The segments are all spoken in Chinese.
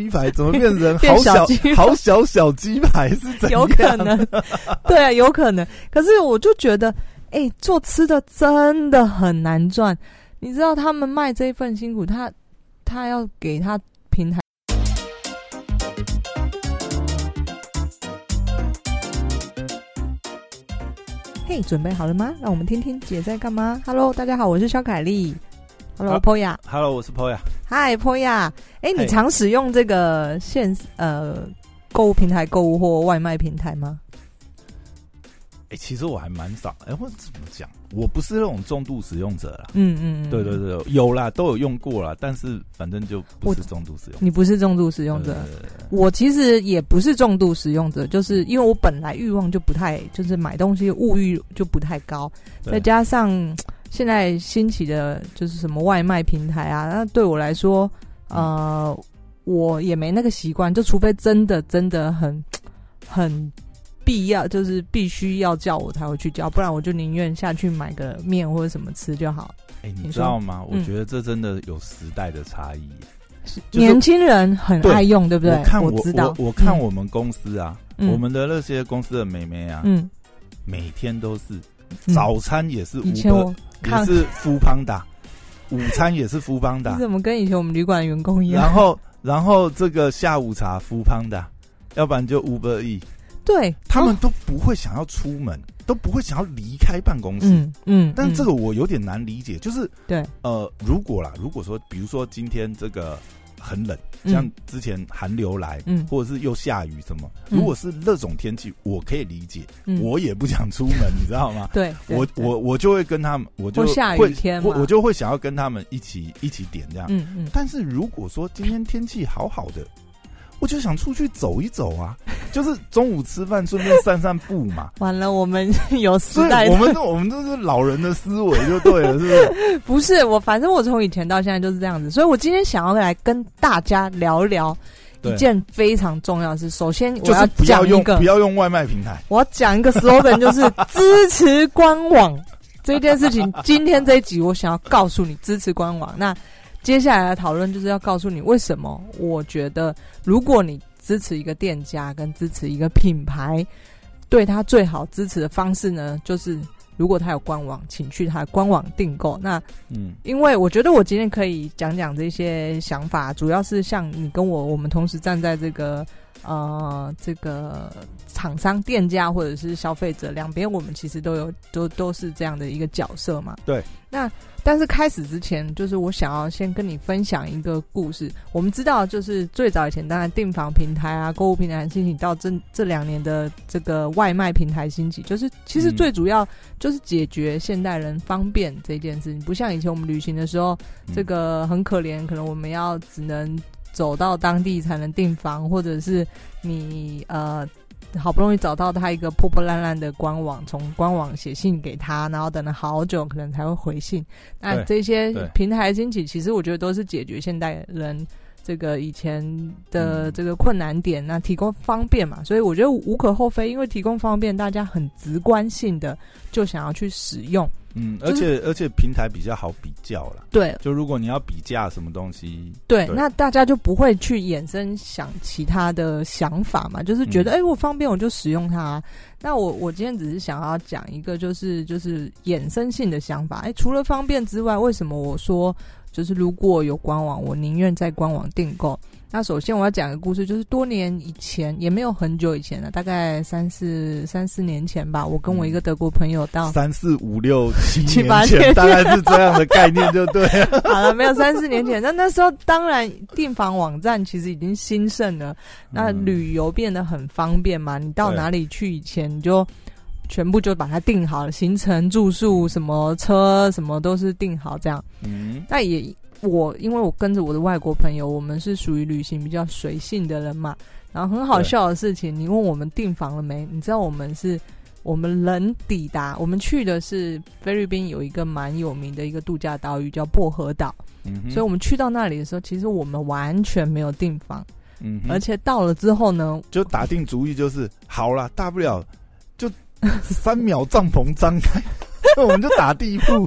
鸡排怎么变成好小小好小小鸡排是怎样？有可能，对啊，有可能。可是我就觉得，哎、做吃的真的很难赚。你知道他们卖这一份辛苦，他他要给他平台。嘿，准备好了吗？让我们听听姐在干嘛。Hello，大家好，我是肖凯丽。好 Hello，Poya。Hello，我是 Poya。嗨，Poya。哎，你常使用这个线呃购物平台购物或外卖平台吗？哎、其实我还蛮少。哎、或者怎么讲？我不是那种重度使用者啦。嗯嗯，嗯对对对，有啦，都有用过啦，但是反正就不是重度使用。你不是重度使用者，我其实也不是重度使用者，就是因为我本来欲望就不太，就是买东西物欲就不太高，再加上现在兴起的就是什么外卖平台啊，那对我来说，呃，我也没那个习惯，就除非真的真的很 很必要，就是必须要叫我才会去叫，不然我就宁愿下去买个面或者什么吃就好。哎、你你知道吗？我嗯觉得这真的有时代的差异。就是年轻人很爱用，对不对？我看我知道，我我看嗯我们公司啊，嗯我们的那些公司的美眉啊，嗯，每天都是嗯早餐也是以前 Uber，我看也是夫邦达，午餐也是夫邦打你，怎么跟以前我们旅馆员工一样？然后然后这个下午茶夫邦达，要不然就 Uber E，对他们哦都不会想要出门，都不会想要离开办公室。嗯嗯，但这嗯个我有点难理解，就是对，呃，如果啦，如果说，比如说今天这个很冷，嗯。像之前寒流来，嗯。或者是又下雨什么，嗯。如果是那种天气，我可以理解，嗯。我也不想出门，你知道吗？对，我我我就会跟他们，我就下雨会天嘛。我我就会想要跟他们一起一起点这样。嗯嗯，但是如果说今天天气好好的，我就想出去走一走啊，就是中午吃饭顺便散散步嘛。完了，我们有时代我们这我们都是老人的思维就对了，是不是？不是我，反正我从以前到现在就是这样子，所以我今天想要来跟大家聊一聊一件非常重要的事。首先，我要讲一个用不，要用外卖平台。我要讲一个 slogan，就是支持官网这件事情。今天这一集，我想要告诉你支持官网。那接下来的讨论就是要告诉你为什么我觉得，如果你支持一个店家跟支持一个品牌，对他最好支持的方式呢，就是如果他有官网，请去他的官网订购。那嗯，因为我觉得我今天可以讲讲这些想法，主要是像你跟我，我们同时站在这个呃这个厂商、店家或者是消费者两边，我们其实都有都都是这样的一个角色嘛。对。那但是开始之前，就是我想要先跟你分享一个故事。我们知道，就是最早以前，当然订房平台啊、购物平台兴起，到这这两年的这个外卖平台兴起，就是其实嗯最主要就是解决现代人方便这件事情，不像以前我们旅行的时候，嗯这个很可怜，可能我们要只能走到当地才能订房，或者是你呃好不容易找到他一个破破烂烂的官网，从官网写信给他，然后等了好久，可能才会回信。那这些平台兴起，其实我觉得都是解决现代人。这个以前的嗯这个困难点，那提供方便嘛，所以我觉得无可厚非，因为提供方便，大家很直观性的就想要去使用。嗯，而就是且而且平台比较好比较啦。对，就如果你要比价什么东西，对，对那大家就不会去衍生想其他的想法嘛，就是觉得嗯哎、诶我方便我就使用它。那我我今天只是想要讲一个，就是就是衍生性的想法。哎、除了方便之外，为什么我说就是如果有官网，我宁愿在官网订购？那首先我要讲一个故事，就是多年以前，也没有很久以前了，大概三四三四年前吧。我跟我一个德国朋友到，三四五六七七年前，八年大概是这样的概念，就对了。好了，没有三四年前，那那时候当然订房网站其实已经兴盛了，那嗯旅游变得很方便嘛，你到哪里去以前你就全部就把它定好了，行程、住宿、什么车什么都是定好这样。嗯，那也我因为我跟着我的外国朋友，我们是属于旅行比较随性的人嘛。然后很好笑的事情，你问我们订房了没？你知道我们是，我们人抵达，我们去的是菲律宾有一个蛮有名的一个度假岛屿叫薄荷岛，嗯所以我们去到那里的时候，其实我们完全没有订房，嗯而且到了之后呢，就打定主意，就是好了，大不了就 三秒帐篷张开，我们就打地铺。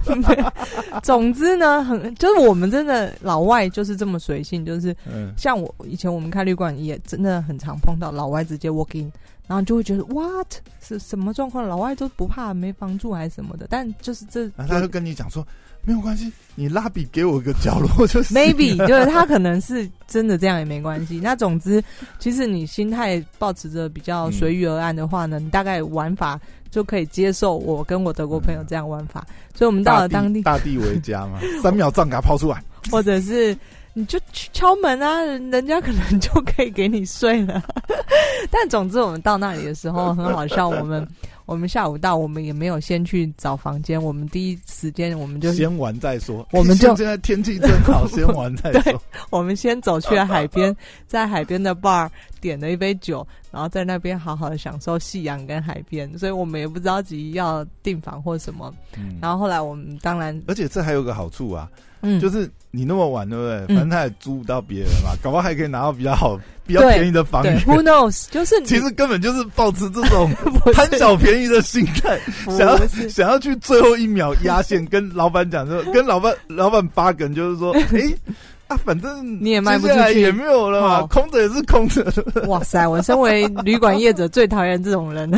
总之呢，很就是我们真的老外就是这么随性，就是嗯，像我以前我们开旅馆也真的很常碰到老外直接 walk in，然后就会觉得 what 是什么状况？老外都不怕没房住还是什么的，但就是这他就跟你讲说，没有关系，你蜡笔给我一个角落 就是 maybe 就是他可能是真的这样也没关系。那总之，其实你心态保持着比较随遇而安的话呢，你大概玩法就可以接受我跟我德国朋友这样玩法。所以我们到了大当地，大地为家嘛，三秒杖给他抛出来。或者是你就去敲门啊，人人家可能就可以给你睡了。但总之，我们到那里的时候很好笑，我们。我们下午到，我们也没有先去找房间，我们第一时间我们就先玩再说。我们就 现在天气真好，先玩再说。我们先走去了海边，在海边的 bar 点了一杯酒，然后在那边好好的享受夕阳跟海边。所以我们也不着急要订房或什么。嗯然后后来我们当然，而且这还有个好处啊，嗯，就是你那么晚，对不对？嗯反正他也租不到别人嘛，搞不好还可以拿到比较好、比较便宜的房对源。，Who knows？就是你其实根本就是抱持这种 贪小便宜的心态，想要想要去最后一秒压线，跟老板讲说，跟老板老板八梗就是说，哎啊，反正你也卖不出去也没有了嘛，哦空着也是空着。哇塞！我身为旅馆业者，最讨厌这种人了。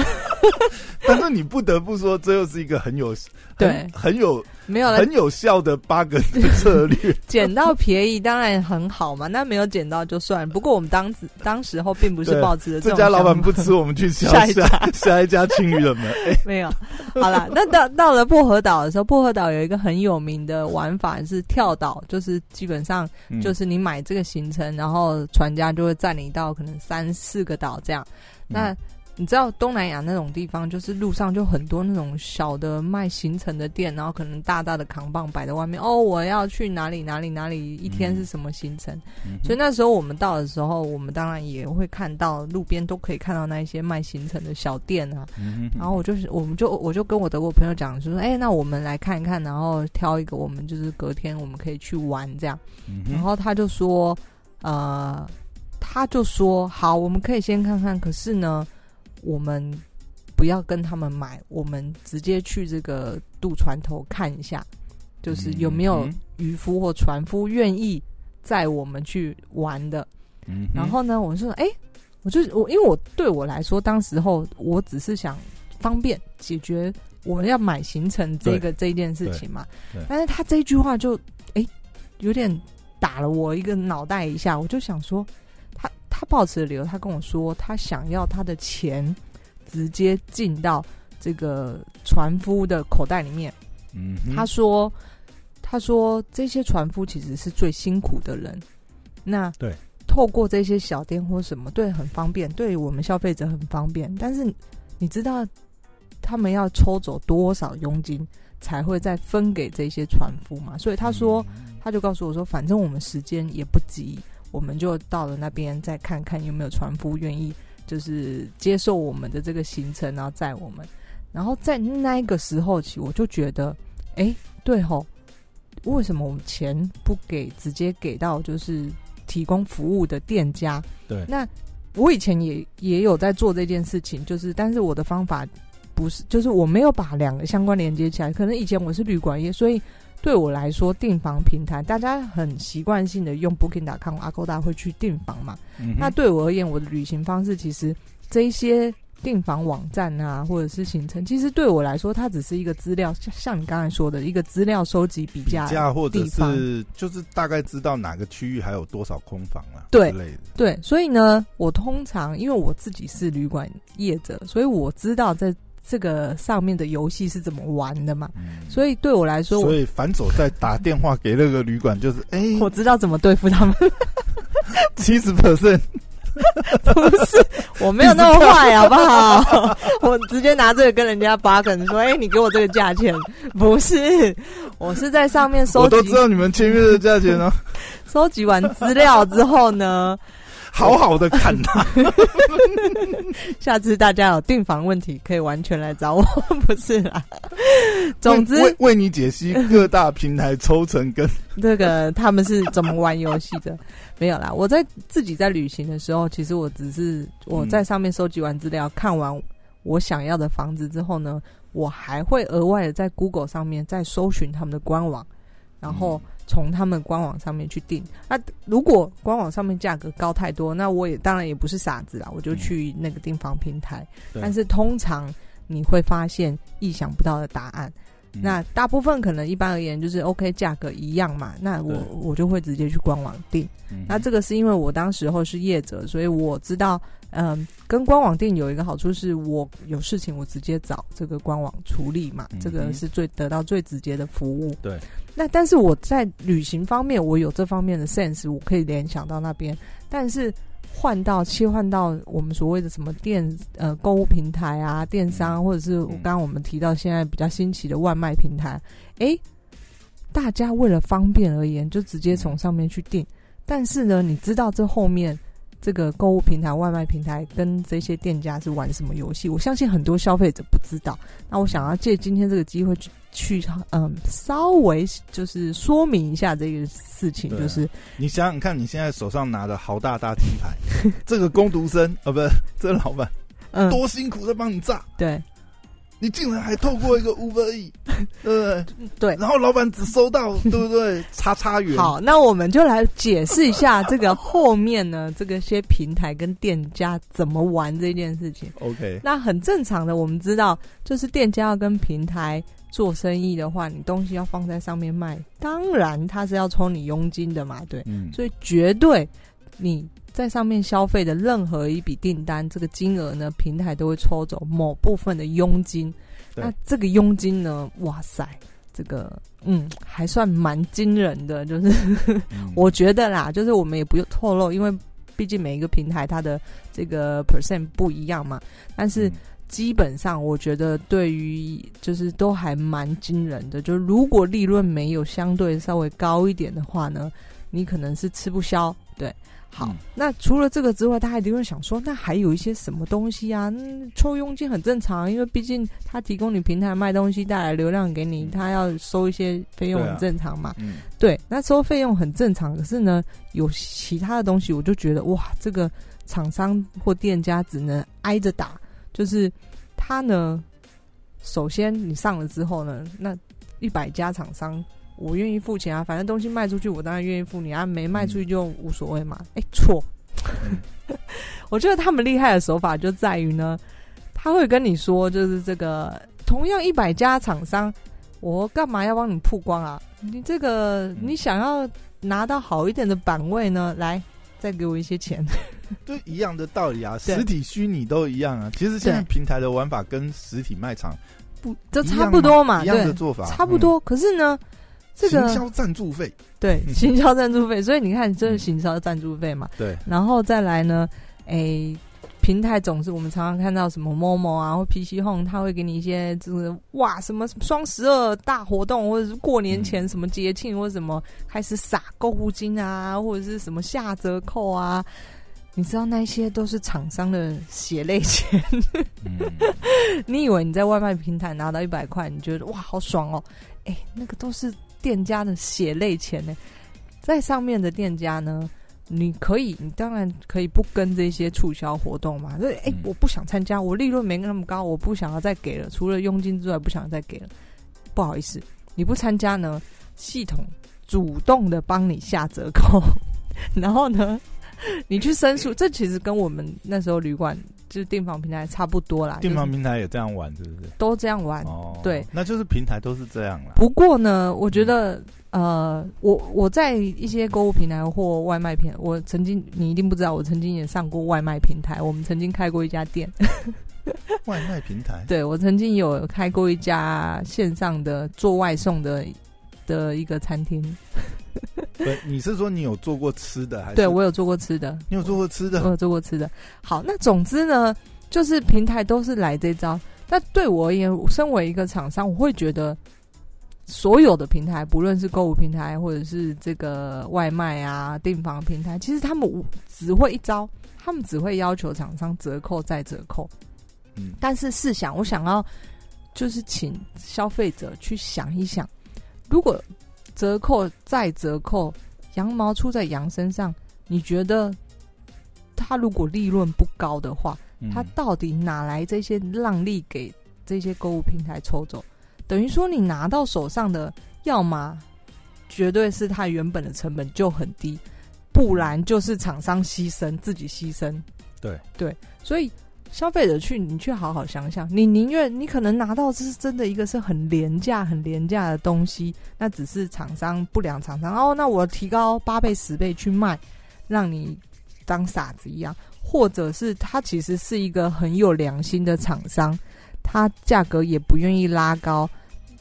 但是你不得不说，这又是一个很有 对很很有没有了，很有效的八梗的策略。捡到便宜当然很好嘛，那没有捡到就算。不过我们当时当时候并不是对抱持着这家老板不吃，我们去下下一家下下一家青鱼了门。哎，没有。好了，那到到了薄荷岛的时候，薄荷岛有一个很有名的玩法是跳岛，就是基本上嗯就是你买这个行程，然后船家就会载你到可能三四个岛这样。那嗯你知道东南亚那种地方，就是路上就很多那种小的卖行程的店，然后可能大大的扛棒摆在外面。哦，我要去哪里哪里哪里，一天是什么行程？嗯所以那时候我们到的时候，我们当然也会看到路边都可以看到那一些卖行程的小店啊。嗯然后我就是，我们就我就跟我德国朋友讲，就说，哎、那我们来看一看，然后挑一个我们就是隔天我们可以去玩这样。嗯然后他就说，呃，他就说好，我们可以先看看，可是呢，我们不要跟他们买，我们直接去这个渡船头看一下，就是有没有嗯。渔夫或船夫愿意载我们去玩的。嗯然后呢，我说，哎、我就我因为我对我来说，当时候我只是想方便解决我要买行程这个这一件事情嘛。但是他这句话就哎、有点打了我一个脑袋一下，我就想说，他他抱持的理由，他跟我说他想要他的钱直接进到这个船夫的口袋里面。嗯他说：“他说这些船夫其实是最辛苦的人，那对透过这些小店或什么，对很方便，对我们消费者很方便。但是你知道他们要抽走多少佣金才会再分给这些船夫嘛？所以他说，嗯他就告诉我说，反正我们时间也不急，我们就到了那边再看看有没有船夫愿意就是接受我们的这个行程，然后载我们。然后在那个时候起，我就觉得，哎，对吼，为什么我们钱不给直接给到就是提供服务的店家？对那我以前也也有在做这件事情，就是但是我的方法不是，就是我没有把两个相关连接起来。可能以前我是旅馆业，所以对我来说，订房平台大家很习惯性的用 Booking.com、Agoda 会去订房嘛。嗯那对我而言，我的旅行方式其实这一些订房网站啊，或者是行程，其实对我来说，它只是一个资料，像像你刚才说的一个资料收集比比价。或者是就是大概知道哪个区域还有多少空房啊，对之类的。对，所以呢，我通常因为我自己是旅馆业者，所以我知道在这个上面的游戏是怎么玩的嘛。嗯所以对我来说，我所以反手再打电话给那个旅馆，就是哎，我知道怎么对付他们。七十 percent，不是，我没有那么坏，好不好？我直接拿这个跟人家八梗说：“哎、你给我这个价钱。”不是，我是在上面收集我都知道你们签约的价钱哦，收集完资料之后呢，好好的看他。下次大家有订房问题可以完全来找我，不是啦。总之，为你解析各大平台抽成跟 这个他们是怎么玩游戏的？没有啦，我在自己在旅行的时候，其实我只是我在上面收集完资料，看完我想要的房子之后呢，我还会额外的在 Google 上面再搜寻他们的官网，然后从他们官网上面去订。那如果官网上面价格高太多，那我也当然也不是傻子啦，我就去那个订房平台。对但是通常你会发现意想不到的答案。嗯那大部分可能一般而言就是 OK 价格一样嘛，那我我就会直接去官网订。嗯那这个是因为我当时候是业者，所以我知道，嗯，跟官网订有一个好处是我有事情我直接找这个官网处理嘛，嗯这个是最得到最直接的服务。对，那但是我在旅行方面，我有这方面的 sense，我可以联想到那边，但是。换到切换到我们所谓的什么电呃购物平台啊、电商，或者是嗯刚刚我们提到现在比较新奇的外卖平台，诶，大家为了方便而言，就直接从上面去订。但是呢，你知道这后面这个购物平台、外卖平台跟这些店家是玩什么游戏？我相信很多消费者不知道。那我想要借今天这个机会去去嗯，稍微就是说明一下这个事情，就是你想想看，你现在手上拿的豪大大品牌，这个工读生啊，不是这个老板嗯，多辛苦在帮你炸，对你竟然还透过一个 Uber E，对不对？对。然后老板只收到，对不对？叉叉元，好，那我们就来解释一下这个后面呢，这个些平台跟店家怎么玩这件事情。，OK，那很正常的，我们知道，就是店家要跟平台做生意的话，你东西要放在上面卖，当然他是要抽你佣金的嘛，对，嗯，所以绝对你在上面消费的任何一笔订单，这个金额呢，平台都会抽走某部分的佣金。那这个佣金呢，哇塞，这个嗯，还算蛮惊人的，就是嗯 我觉得啦，就是我们也不用透露，因为毕竟每一个平台它的这个 percent 不一样嘛。但是嗯基本上，我觉得对于就是都还蛮惊人的。就如果利润没有相对稍微高一点的话呢，你可能是吃不消。对，好，嗯。那除了这个之外，他还一定会想说，那还有一些什么东西啊？嗯，抽佣金很正常，因为毕竟他提供你平台卖东西带来流量给你，他要收一些费用，很正常嘛。嗯，对，那收费用很正常，可是呢，有其他的东西，我就觉得哇，这个厂商或店家只能挨着打，就是他呢，首先你上了之后呢，那一百家厂商，我愿意付钱啊，反正东西卖出去，我当然愿意付你啊，没卖出去就无所谓嘛。哎、错，我觉得他们厉害的手法就在于呢，他会跟你说，就是这个同样一百家厂商。我干嘛要帮你曝光啊？你这个嗯你想要拿到好一点的版位呢？来，再给我一些钱。对一样的道理啊，实体虚拟都一样啊。其实现在平台的玩法跟实体卖场不都差不多嘛，一样的，做法，差不多。可是呢，嗯。这个行销赞助费，对嗯 行销赞助费，所以你看，这是嗯行销赞助费嘛。对，然后再来呢，诶，平台总是我们常常看到什么 Momo 啊或 PC Home，他会给你一些这个哇什么双十二大活动，或者是过年前嗯什么节庆或者什么开始撒购物金啊，或者是什么下折扣啊。你知道那些都是厂商的血泪钱。嗯，你以为你在外卖平台拿到一百块，你觉得哇好爽哦？哎、那个都是店家的血泪钱呢。在上面的店家呢，你可以，你当然可以不跟这些促销活动嘛。所以，哎、嗯我不想参加，我利润没那么高，我不想要再给了，除了佣金之外，不想要再给了。不好意思，你不参加呢，系统主动的帮你下折扣，然后呢，你去申诉。这其实跟我们那时候旅馆就是订房平台差不多啦，订房平台也这样玩，是不是？都这样玩。哦，对，那就是平台都是这样啦。不过呢，我觉得，呃，我我在一些购物平台或外卖平台，我曾经你一定不知道，我曾经也上过外卖平台，我们曾经开过一家店，外卖平台，对我曾经有开过一家线上的做外送的的一个餐厅，不，你是说你有做过吃的，还是对我有做过吃的，你有做过吃的？我有做过吃的。好，那总之呢，就是平台都是来这招。那对我而言，身为一个厂商，我会觉得所有的平台，不论是购物平台或者是这个外卖啊、订房平台，其实他们只会一招，他们只会要求厂商折扣再折扣。嗯，但是试想，我想要就是请消费者去想一想，如果折扣再折扣，羊毛出在羊身上，你觉得他如果利润不高的话，嗯他到底哪来这些让利给这些购物平台抽走？等于说你拿到手上的，要么绝对是他原本的成本就很低，不然就是厂商牺牲自己牺牲。对对，所以消费者去你去好好想想，你宁愿你可能拿到这是真的一个是很廉价、很廉价的东西，那只是厂商不良厂商哦，那我提高八倍、十倍去卖，让你当傻子一样，或者是他其实是一个很有良心的厂商，他价格也不愿意拉高，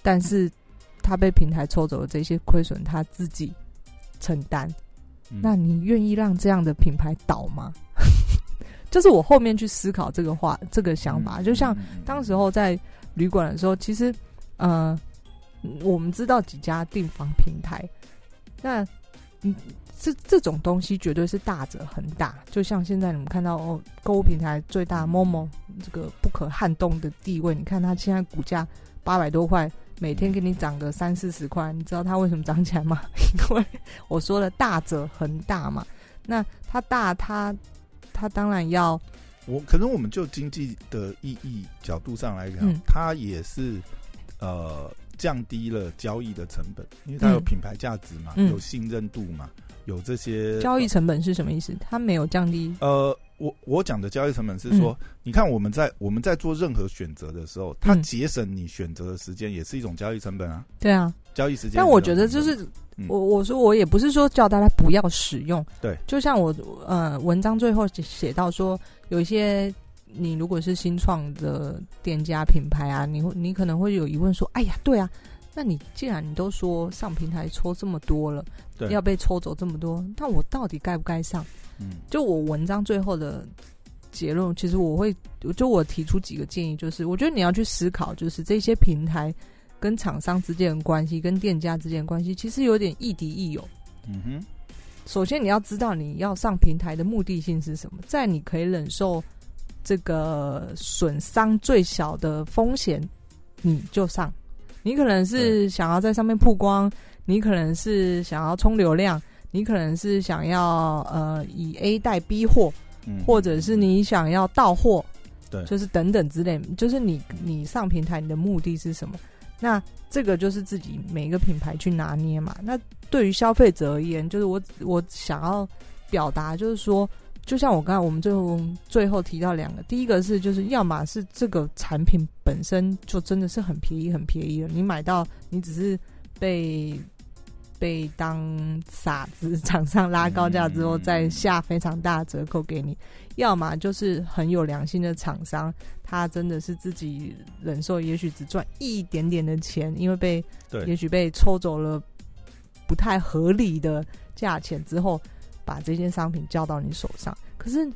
但是他被平台抽走的这些亏损他自己承担。嗯那你愿意让这样的品牌倒吗？就是我后面去思考这个话，这个想法，嗯就像当时候在旅馆的时候，其实呃，我们知道几家订房平台，那嗯，这这种东西绝对是大者恒大。就像现在你们看到哦，购物平台最大 Momo 这个不可撼动的地位，你看它现在股价八百多块，每天给你涨个三四十块，你知道它为什么涨起来吗？因为我说了大者恒大嘛，那它大它它当然要我可能我们就经济的意义角度上来讲，嗯它也是呃降低了交易的成本，因为它有嗯品牌价值嘛，嗯有信任度嘛，有这些交易成本是什么意思？它没有降低，呃，我我讲的交易成本是说，你看我们在我们在做任何选择的时候，它嗯节省你选择的时间，也是一种交易成本啊。对啊。交易时间，但我觉得就是嗯。我我说我也不是说叫大家不要使用，对，就像我呃文章最后写到说，有一些你如果是新创的店家品牌啊，你会你可能会有疑问说，哎呀，对啊，那你既然你都说上平台抽这么多了，对。要被抽走这么多，那我到底该不该上？嗯。就我文章最后的结论，其实我会就我提出几个建议，就是我觉得你要去思考，就是这些平台跟厂商之间的关系，跟店家之间的关系，其实有点亦敌亦友。嗯哼，首先，你要知道你要上平台的目的性是什么，在你可以忍受这个损伤最小的风险，你就上。你可能是想要在上面曝光，你可能是想要冲流量，你可能是想要呃以 A 带 B 货，嗯，或者是你想要到货，对就是等等之类，就是你你上平台你的目的是什么？那这个就是自己每一个品牌去拿捏嘛。那对于消费者而言，就是我我想要表达，就是说，就像我刚才我们最后最后提到两个，第一个是就是要么是这个产品本身就真的是很便宜很便宜了，你买到你只是被被当傻子，厂商拉高价之后嗯再下非常大的折扣给你；要么就是很有良心的厂商，他真的是自己忍受，也许只赚一点点的钱，因为被对。也许被抽走了不太合理的价钱之后，把这件商品交到你手上。可是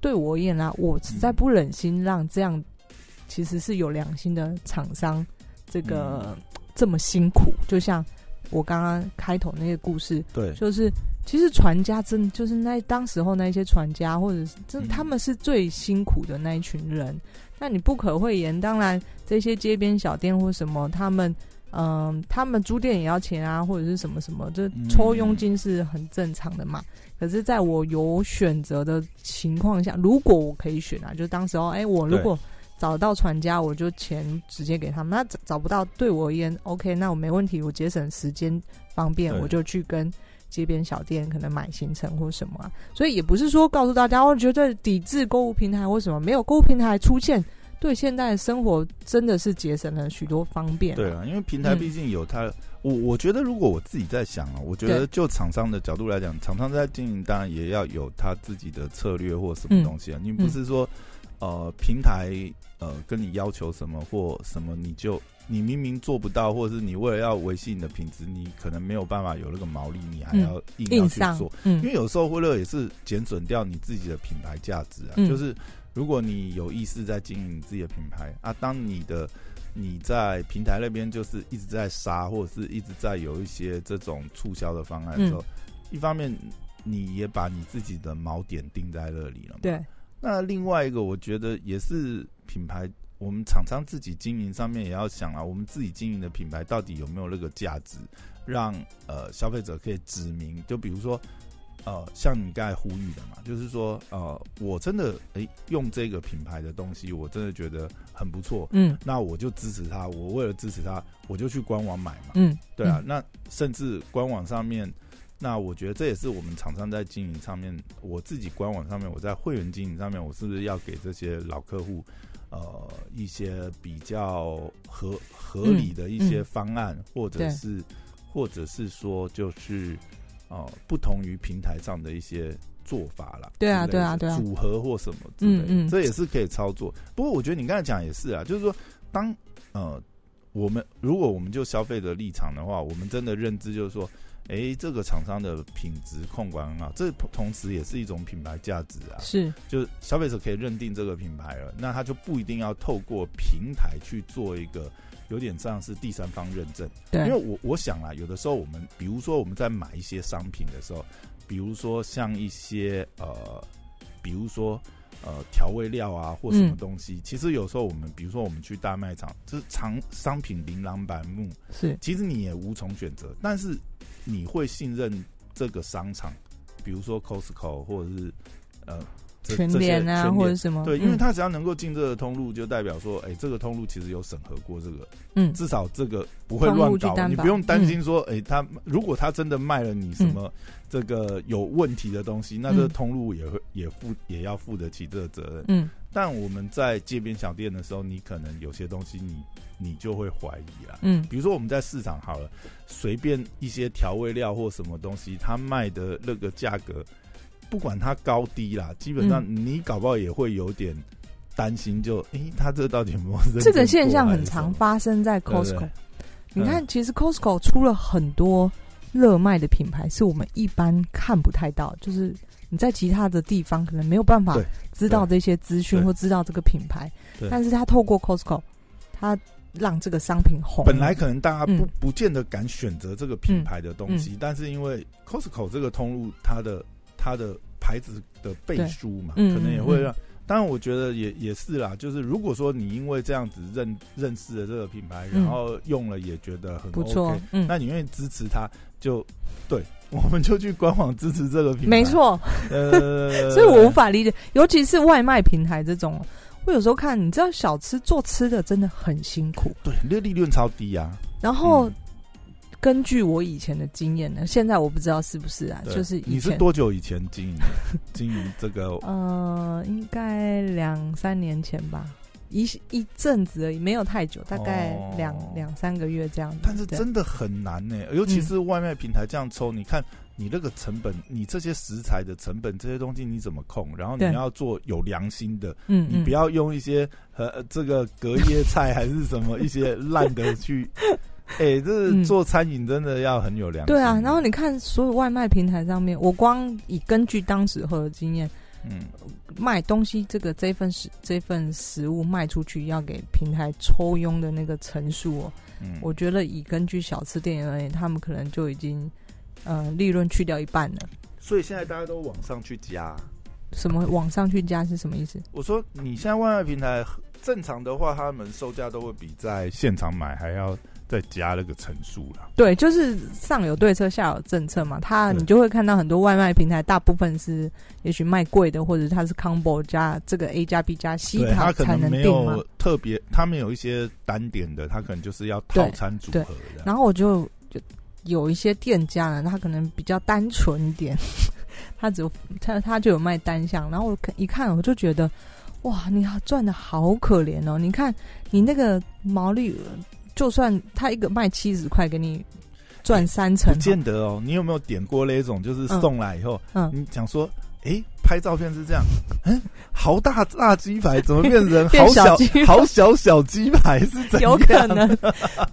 对我而言啦，我实在不忍心让这样其实是有良心的厂商这个、这么辛苦，就像我刚刚开头那个故事，对，就是其实船家真的就是那当时候那一些船家，或者是真嗯他们是最辛苦的那一群人。那你不可讳言，当然这些街边小店或什么，他们嗯、他们租店也要钱啊，或者是什么什么，这嗯抽佣金是很正常的嘛。可是，在我有选择的情况下，如果我可以选啊，就当时候，哎、我如对果找到船家，我就钱直接给他们。那找找不到，对我而言，OK，那我没问题，我节省时间方便，我就去跟街边小店可能买行程或什么啊。所以也不是说告诉大家，我觉得抵制购物平台或什么，没有购物平台出现，对现在的生活真的是节省了许多方便、对，啊，因为平台嗯。毕竟有它，我我觉得如果我自己在想啊，我觉得就厂商的角度来讲，厂商在经营当然也要有他自己的策略或什么嗯。东西啊，你不是说呃平台呃跟你要求什么或什么你就。你明明做不到，或者是你为了要维系你的品质，你可能没有办法有那个毛利，你还嗯要硬要去做。，嗯因为有时候会乐也是减损掉你自己的品牌价值啊。嗯就是如果你有意识在经营你自己的品牌啊，当你的你在平台那边就是一直在杀，或者是一直在有一些这种促销的方案的时候，一方面你也把你自己的锚点定在那里了嘛。对，那另外一个，我觉得也是品牌，我们厂商自己经营上面也要想啊，我们自己经营的品牌到底有没有那个价值，让呃消费者可以指明。就比如说，呃，像你刚才呼吁的嘛，就是说，呃，我真的诶用这个品牌的东西，我真的觉得很不错，嗯那我就支持他。我为了支持他，我就去官网买嘛，嗯，对啊。那甚至官网上面，那我觉得这也是我们厂商在经营上面，我自己官网上面，我在会员经营上面，我是不是要给这些老客户，呃，一些比较合合理的一些方案，或者是或者是说就是。哦，不同于平台上的一些做法啦，对啊对啊对啊组合或什么之类的，嗯嗯这也是可以操作。不过我觉得你刚才讲也是啊，就是说，当呃，我们如果我们就消费者立场的话，我们真的认知就是说，诶，这个厂商的品质控管很好，这同时也是一种品牌价值啊。是就是消费者可以认定这个品牌了，那他就不一定要透过平台去做一个有点像是第三方认证。对，因为我我想啊，有的时候我们，比如说我们在买一些商品的时候，比如说像一些呃，比如说呃调味料啊或什么嗯东西，其实有时候我们，比如说我们去大卖场，就是常商品琳琅满目，是其实你也无从选择，但是你会信任这个商场，比如说 Costco 或者是呃全联啊或者什么，对，因为他只要能够进这个通路，就代表说，哎、这个通路其实有审核过这个，嗯。至少这个不会乱搞，你不用担心说，哎、他如果他真的卖了你什么这个有问题的东西，那这个嗯。通路也会也负也要负得起这个责任。嗯。但我们在街边小店的时候，你可能有些东西你你就会怀疑啦。嗯。比如说我们在市场好了，随便一些调味料或什么东西，他卖的那个价格，不管它高低啦，基本上嗯。你搞不好也会有点担心就，诶，他这到底有没有这个现象很常发生在 Costco 对。你看，其实 Costco 出了很多热卖的品牌，是我们一般看不太到，就是你在其他的地方可能没有办法知道这些资讯或知道这个品牌，但是他透过 Costco，他让这个商品红。本来可能大家不、嗯。不见得敢选择这个品牌的东西，但是因为 Costco 这个通路，它的它的牌子的背书嘛，嗯可能也会嗯让。当然，我觉得也也是啦，就是如果说你因为这样子认认识了这个品牌，嗯然后用了也觉得很不错，嗯，那你愿意支持它，就对，我们就去官网支持这个品牌。没，错。呃，所以我无法理解，尤其是外卖平台这种，我有时候看，你知道小吃做吃的真的很辛苦，对，那利润超低啊。然后。嗯根据我以前的经验呢，现在我不知道是不是啊，就是以你是多久以前经营的 经营这个？呃，应该两三年前吧，一一阵子而已，没有太久，大概哦两、两三个月这样子。但是真的很难呢、尤其是外卖平台这样抽，你看你那个成本，你这些食材的成本，这些东西你怎么控？然后你要做有良心的，嗯，嗯你不要用一些呃这个隔夜菜还是什么一些烂的去。哎、这嗯做餐饮真的要很有良心。对啊。然后你看所有外卖平台上面，我光以根据当时候的经验，嗯，卖东西这个这份食这份食物卖出去要给平台抽佣的那个层数哦，嗯，我觉得以根据小吃店而言，他们可能就已经呃利润去掉一半了。所以现在大家都往上去加。什么往上去加是什么意思？我说你现在外卖平台正常的话，他们售价都会比在现场买还要再加那个层数啦。对，就是上有对策，下有政策嘛。它你就会看到很多外卖平台，大部分是也许卖贵的，或者它是 combo 加这个 A 加 B 加 C，对，他可才能没定嘛有。特别，他们有一些单点的，他可能就是要套餐组合的。然后我就就有一些店家呢，他可能比较单纯一点，他只有他他就有卖单项，然后我看一看我就觉得，哇，你赚的好可怜哦！你看你那个毛利，就算他一个卖七十块，给你赚三成不，见得哦，你有没有点过那种，就是送来以后，嗯，你想说，诶，拍照片是这样，嗯，好大大鸡排，怎么变成 好小 好小小鸡排是怎样？有可能，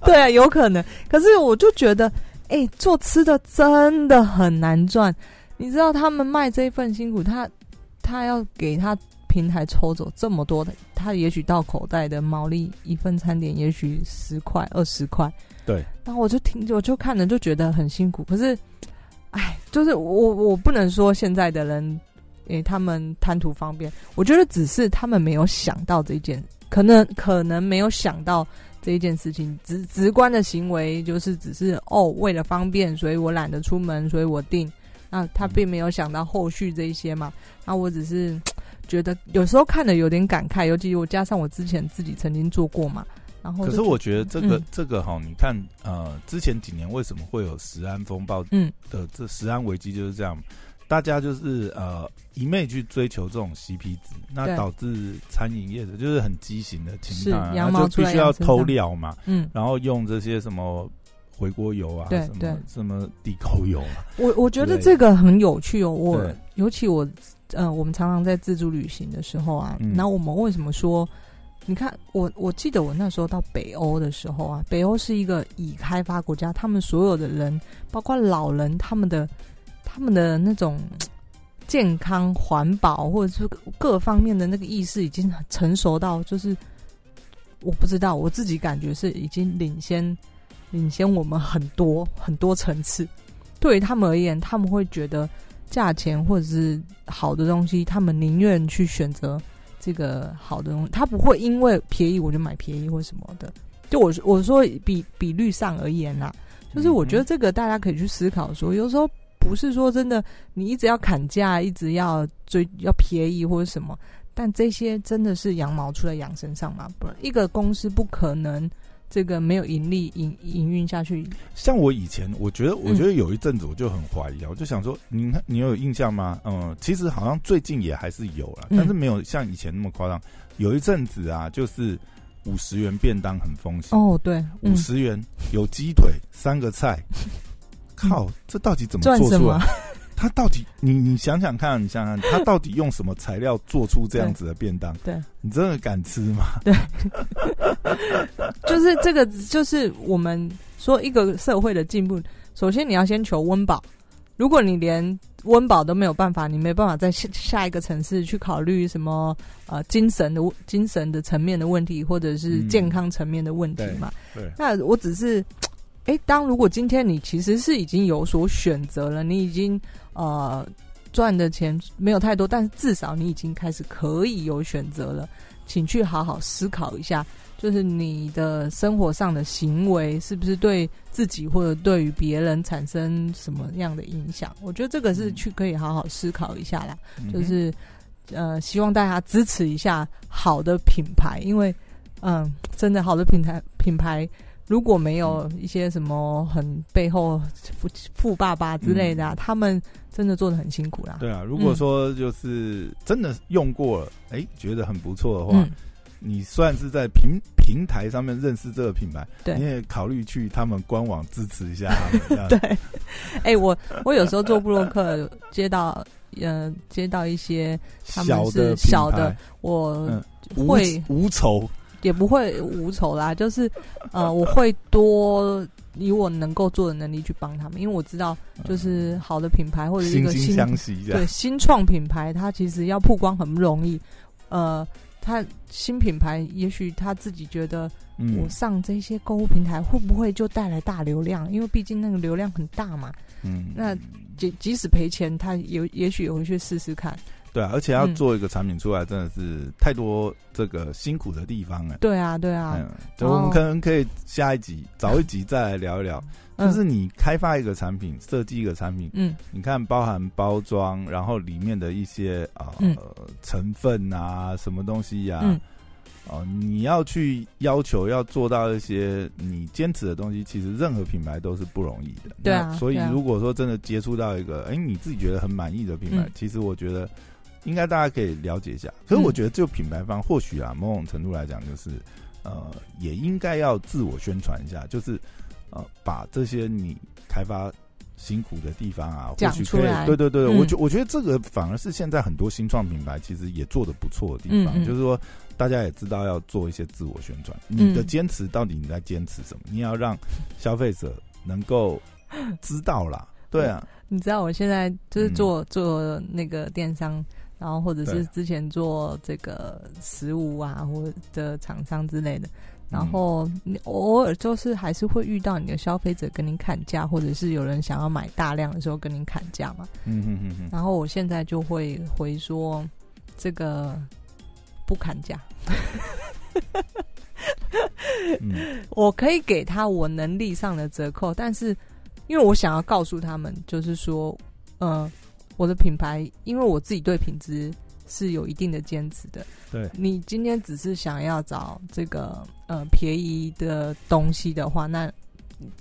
对啊，有可能。可是我就觉得，哎、做吃的真的很难赚。你知道他们卖这一份辛苦，他他要给他平台抽走这么多的，他也许到口袋的毛利一份餐点也许十块二十块。对，然后我就听，我就看着就觉得很辛苦。可是，哎，就是我我不能说现在的人，诶、他们贪图方便，我觉得只是他们没有想到这一件，可能可能没有想到这一件事情，直直观的行为就是只是哦，为了方便，所以我懒得出门，所以我订。那他并没有想到后续这一些嘛。那我只是觉得有时候看的有点感慨，尤其我加上我之前自己曾经做过嘛。然后，可是我觉得这个嗯。这个哈，你看呃，之前几年为什么会有食安风暴嗯。的这食安危机就是这样，大家就是呃一昧去追求这种 CP 值，那对导致餐饮业者就是很畸形的情况，那就必须要偷料嘛，嗯，然后用这些什么回锅油啊，什对对。么什么地沟油啊，我我觉得对这个很有趣哦。我尤其我呃，我们常常在自助旅行的时候啊，嗯那、我们为什么说？你看，我我记得我那时候到北欧的时候啊，北欧是一个已开发国家，他们所有的人，包括老人，他们的他们的那种健康、环保或者是各方面的那个意识已经很成熟到，就是我不知道，我自己感觉是已经领先领先我们很多很多层次。对于他们而言，他们会觉得价钱或者是好的东西，他们宁愿去选择这个好的东西，他不会因为便宜我就买便宜或什么的。就我我说比比率上而言啦，就是我觉得这个大家可以去思考说，有时候不是说真的你一直要砍价，一直要追要便宜或者什么，但这些真的是羊毛出在羊身上嘛？不然一个公司不可能这个没有盈利营营运下去。像我以前，我觉得，我嗯觉得有一阵子我就很怀疑啊，我就想说，你看，你有印象吗？嗯，其实好像最近也还是有了，嗯但是没有像以前那么夸张。有一阵子啊，就是五十元便当很风行，哦，对，嗯五，十元有鸡腿三个菜，靠，这到底怎么做出来？？他到底，你你想想看，你想想看，他到底用什么材料做出这样子的便当？对，你真的敢吃吗？对就是这个，就是我们说一个社会的进步，首先你要先求温饱。如果你连温饱都没有办法，你没办法在下下一个城市去考虑什么呃精神的精神的层面的问题，或者是嗯健康层面的问题嘛。对，那我只是，哎，当如果今天你其实是已经有所选择了，你已经呃赚的钱没有太多，但是至少你已经开始可以有选择了，请去好好思考一下，就是你的生活上的行为是不是对自己或者对于别人产生什么样的影响？我觉得这个是去可以好好思考一下啦。嗯就是呃，希望大家支持一下好的品牌，因为嗯，真的好的品牌品牌，如果没有一些什么很背后富富爸爸之类的、啊，他们真的做的很辛苦啦。对啊，如果说就是真的用过了，哎、觉得很不错的话，嗯，你算是在平平台上面认识这个品牌，你也考虑去他们官网支持一下他们。对，哎、我我有时候做布洛克，接到呃接到一些他们小的是小的我嗯无会无酬，也不会无酬啦，就是呃，我会多以我能够做的能力去帮他们，因为我知道，就是好的品牌或者是一个新对。新创品牌，它其实要曝光很不容易。呃，他新品牌也许他自己觉得，嗯我上这些购物平台会不会就带来大流量？因为毕竟那个流量很大嘛。嗯，那即即使赔钱，他也也许也会去试试看。对啊，而且要嗯。做一个产品出来，真的是太多这个辛苦的地方了。对啊，对啊，嗯，就我们哦。可能可以下一集早一集再来聊一聊，嗯。就是你开发一个产品，设计一个产品，嗯你看包含包装，然后里面的一些啊、呃嗯成分啊，什么东西呀、嗯。哦，你要去要求要做到一些你坚持的东西，其实任何品牌都是不容易的。对啊所以如果说真的接触到一个，哎、你自己觉得很满意的品牌，嗯其实我觉得应该大家可以了解一下。可是我觉得就品牌方或许啊，某种程度来讲，就是呃，也应该要自我宣传一下，就是呃，把这些你开发。辛苦的地方啊，或讲许可以出来，对对对，嗯我觉我觉得这个反而是现在很多新创品牌其实也做的不错的地方，嗯嗯就是说大家也知道要做一些自我宣传，嗯你的坚持到底你在坚持什么？你要让消费者能够知道啦。对啊，你知道我现在就是嗯做、做那个电商，然后或者是之前做这个食物啊，或者的厂商之类的，嗯。然后你偶尔就是还是会遇到你的消费者跟您砍价，或者是有人想要买大量的时候跟您砍价嘛。嗯嗯嗯嗯，然后我现在就会回说这个不砍价，嗯。我可以给他我能力上的折扣，但是因为我想要告诉他们，就是说呃，我的品牌，因为我自己对品质是有一定的坚持的。对你今天只是想要找这个呃便宜的东西的话，那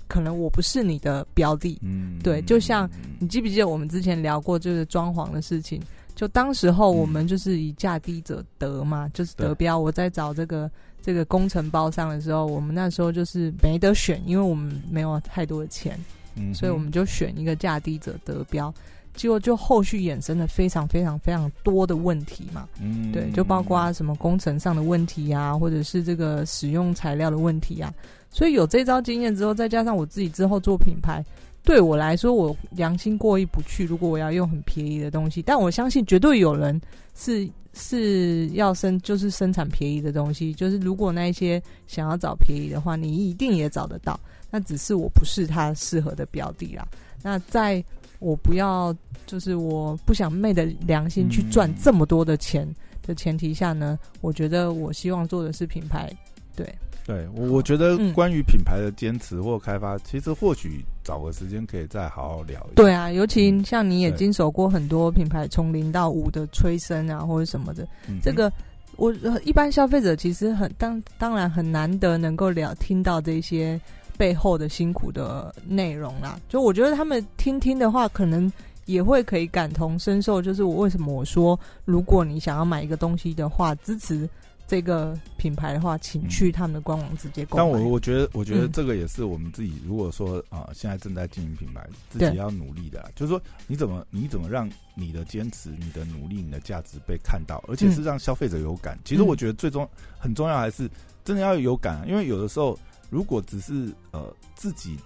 可能我不是你的标的。嗯，对就像嗯你记不记得我们之前聊过就是装潢的事情？就当时候我们就是以价低者得嘛，就是得标。我在找这个这个工程包上的时候，我们那时候就是没得选，因为我们没有太多的钱，嗯所以我们就选一个价低者得标。结果就后续衍生了非常非常非常多的问题嘛，嗯对，就包括什么工程上的问题啊，或者是这个使用材料的问题啊。所以有这招经验之后，再加上我自己之后做品牌，对我来说，我良心过意不去。如果我要用很便宜的东西，但我相信绝对有人是是要生就是生产便宜的东西。就是如果那一些想要找便宜的话，你一定也找得到。那只是我不是他适合的标的啦。那在我不要就是我不想昧着良心去赚嗯这么多的钱的前提下呢，我觉得我希望做的是品牌。对，对我，我觉得嗯关于品牌的坚持或开发，其实或许找个时间可以再好好聊一下。对啊，尤其像你也经手过很多品牌从零到五的催生啊，或者什么的，嗯，这个我呃一般消费者其实很当当然很难得能够聊听到这些背后的辛苦的内容啦。就我觉得他们听听的话，可能也会可以感同身受。就是我为什么我说，如果你想要买一个东西的话，支持这个品牌的话，请去他们的官网直接购买。但我我觉得，我觉得嗯这个也是我们自己，如果说啊、现在正在经营品牌，自己要努力的啊，就是说你怎么你怎么让你的坚持、你的努力、你的价值被看到，而且是让消费者有感。其实嗯我觉得最终很重要还是真的要有感啊，因为有的时候如果只是呃自己。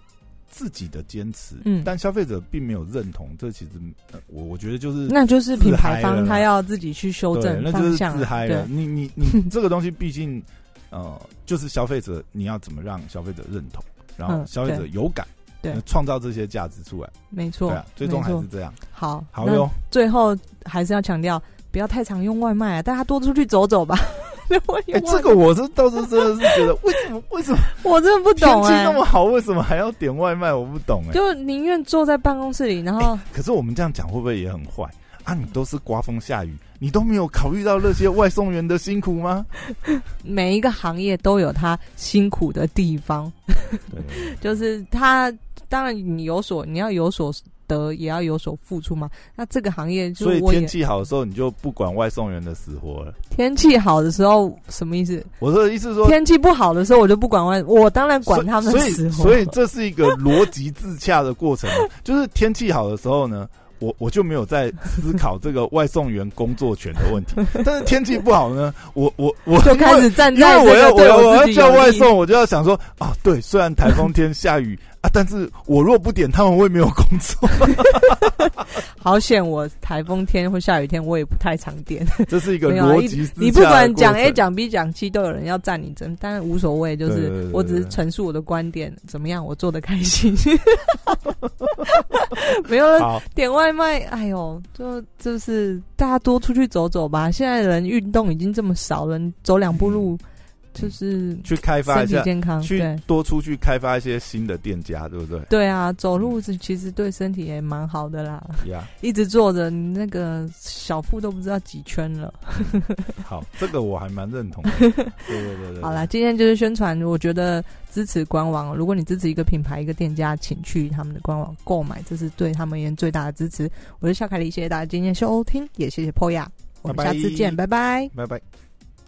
自己的坚持，嗯但消费者并没有认同，这其实、呃我我觉得就是那就是品牌方他要自己去修，正那就是。自嗨了。你你你 这个东西，毕竟呃，就是消费者，你要怎么让消费者认同，然后嗯消费者有感，对呃创造这些价值出来。没错对啊，，最终还是这样。好。好哟，最后还是要强调，不要太常用外卖啊，大家多出去走走吧。我哎，这个我是倒是真的是觉得，为什么为什么我真的不天气懂哎、那么好，为什么还要点外卖？我不懂哎。就宁愿坐在办公室里，然后可是我们这样讲会不会也很坏啊？你都是刮风下雨，你都没有考虑到那些外送员的辛苦吗？每一个行业都有他辛苦的地方，对，就是他当然你有所你要有所得，也要有所付出嘛。那这个行业就所以天气好的时候，你就不管外送员的死活了。天气好的时候什么意思？我说的意思说，天气不好的时候我就不管外，我当然管他们的死活。所以这是一个逻辑自洽的过程，就是天气好的时候呢。我我就没有在思考这个外送员工作权的问题，但是天气不好呢，我我我就开始站在因为我要我要我要叫外送，我就要想说啊，对，虽然台风天下雨啊，但是我若不点，他们会没有工作，好险，我台风天或下雨天我也不太常点。这是一个 逻辑你不管讲 A 程讲 B 讲 C 都有人要站你针，当然无所谓，就是我只是陈述我的观点，怎么样我做的开心。没有点外卖，哎呦，就就是大家多出去走走吧。现在人运动已经这么少了，走两步路就是去开发身一下，体健康。去对多出去开发一些新的店家，对不对？对啊，走路是其实对身体也蛮好的啦。呀、一直坐着，你那个小腹都不知道几圈了。好，这个我还蛮认同的。对对对对，好啦，今天就是宣传，我觉得支持官网。如果你支持一个品牌、一个店家，请去他们的官网购买，这是对他们而言最大的支持。我是夏凯丽，谢谢大家今天收听，也谢谢 Poya，我们下次见，拜拜。拜拜。